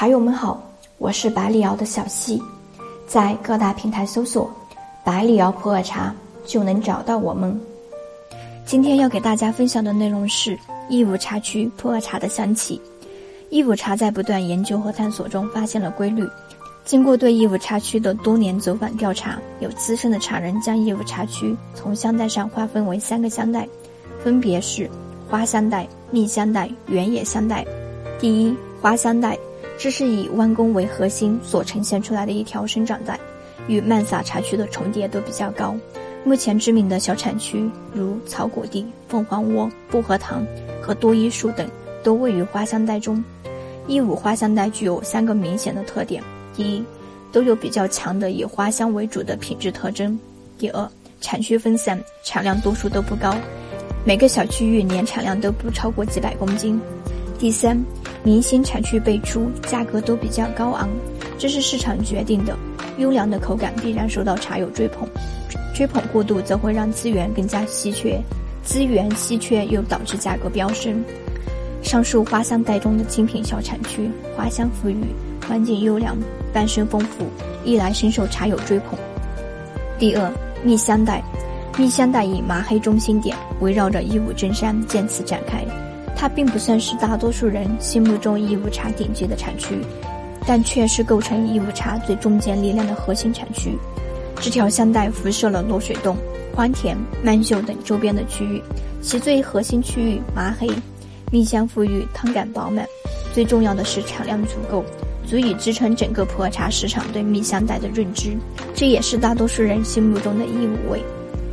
茶友们好，我是百里瑶的小溪，在各大平台搜索“百里瑶普洱茶”就能找到我们。今天要给大家分享的内容是义乌茶区普洱茶的香气。义乌茶在不断研究和探索中发现了规律。经过对义乌茶区的多年走访调查，有资深的茶人将义乌茶区从香带上划分为三个香带，分别是花香带、蜜香带、原野香带。第一，花香带。这是以弯弓为核心所呈现出来的一条生长带，与曼萨茶区的重叠都比较高。目前知名的小产区如草果地、凤凰窝、薄荷塘和多依树等，都位于花香带中。义乌花香带具有三个明显的特点：第一，都有比较强的以花香为主的品质特征；第二，产区分散，产量多数都不高，每个小区域年产量都不超过几百公斤；第三。明星产区辈出，价格都比较高昂，这是市场决定的。优良的口感必然受到茶友追捧，追捧过度则会让资源更加稀缺，资源稀缺又导致价格飙升。上述花香带中的精品小产区，花香馥郁，环境优良，伴生丰富，一来深受茶友追捧。第二，蜜香带，蜜香带以麻黑中心点，围绕着义乌真山渐次展开。它并不算是大多数人心目中义乌茶顶级的产区，但却是构成义乌茶最中坚力量的核心产区。这条香带辐射了落水洞、欢田、曼秀等周边的区域，其最核心区域麻黑，蜜香馥郁，汤感饱满。最重要的是产量足够，足以支撑整个普洱茶市场对蜜香带的认知，这也是大多数人心目中的义乌味。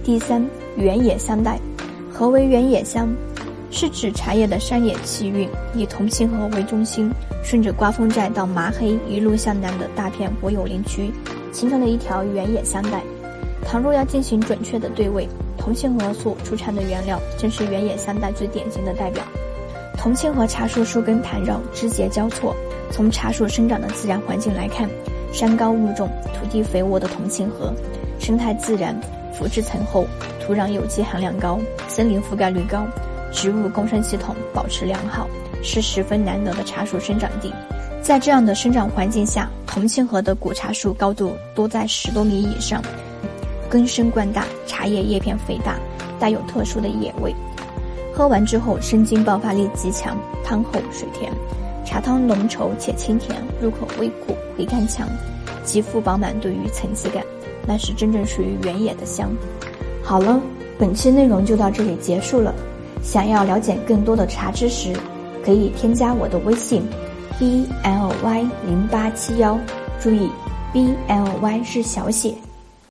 第三，原野香带，何为原野香？是指茶叶的山野气韵，以同庆河为中心，顺着刮风寨到麻黑一路向南的大片国有林区，形成了一条原野香带。倘若要进行准确的对位，同庆河所出产的原料正是原野香带最典型的代表。同庆河茶树树根盘绕，枝节交错。从茶树生长的自然环境来看，山高物重、土地肥沃的同庆河，生态自然，腐质层厚，土壤有机含量高，森林覆盖率高。植物共生系统保持良好，是十分难得的茶树生长地。在这样的生长环境下，同庆河的古茶树高度多在十多米以上，根深冠大，茶叶叶片肥大，带有特殊的野味。喝完之后，生津爆发力极强，汤厚水甜，茶汤浓稠且清甜，入口微苦，回甘强，极富饱满度与层次感，那是真正属于原野的香。好了，本期内容就到这里结束了。想要了解更多的茶知识，可以添加我的微信，b l y 零八七幺，注意，b l y 是小写。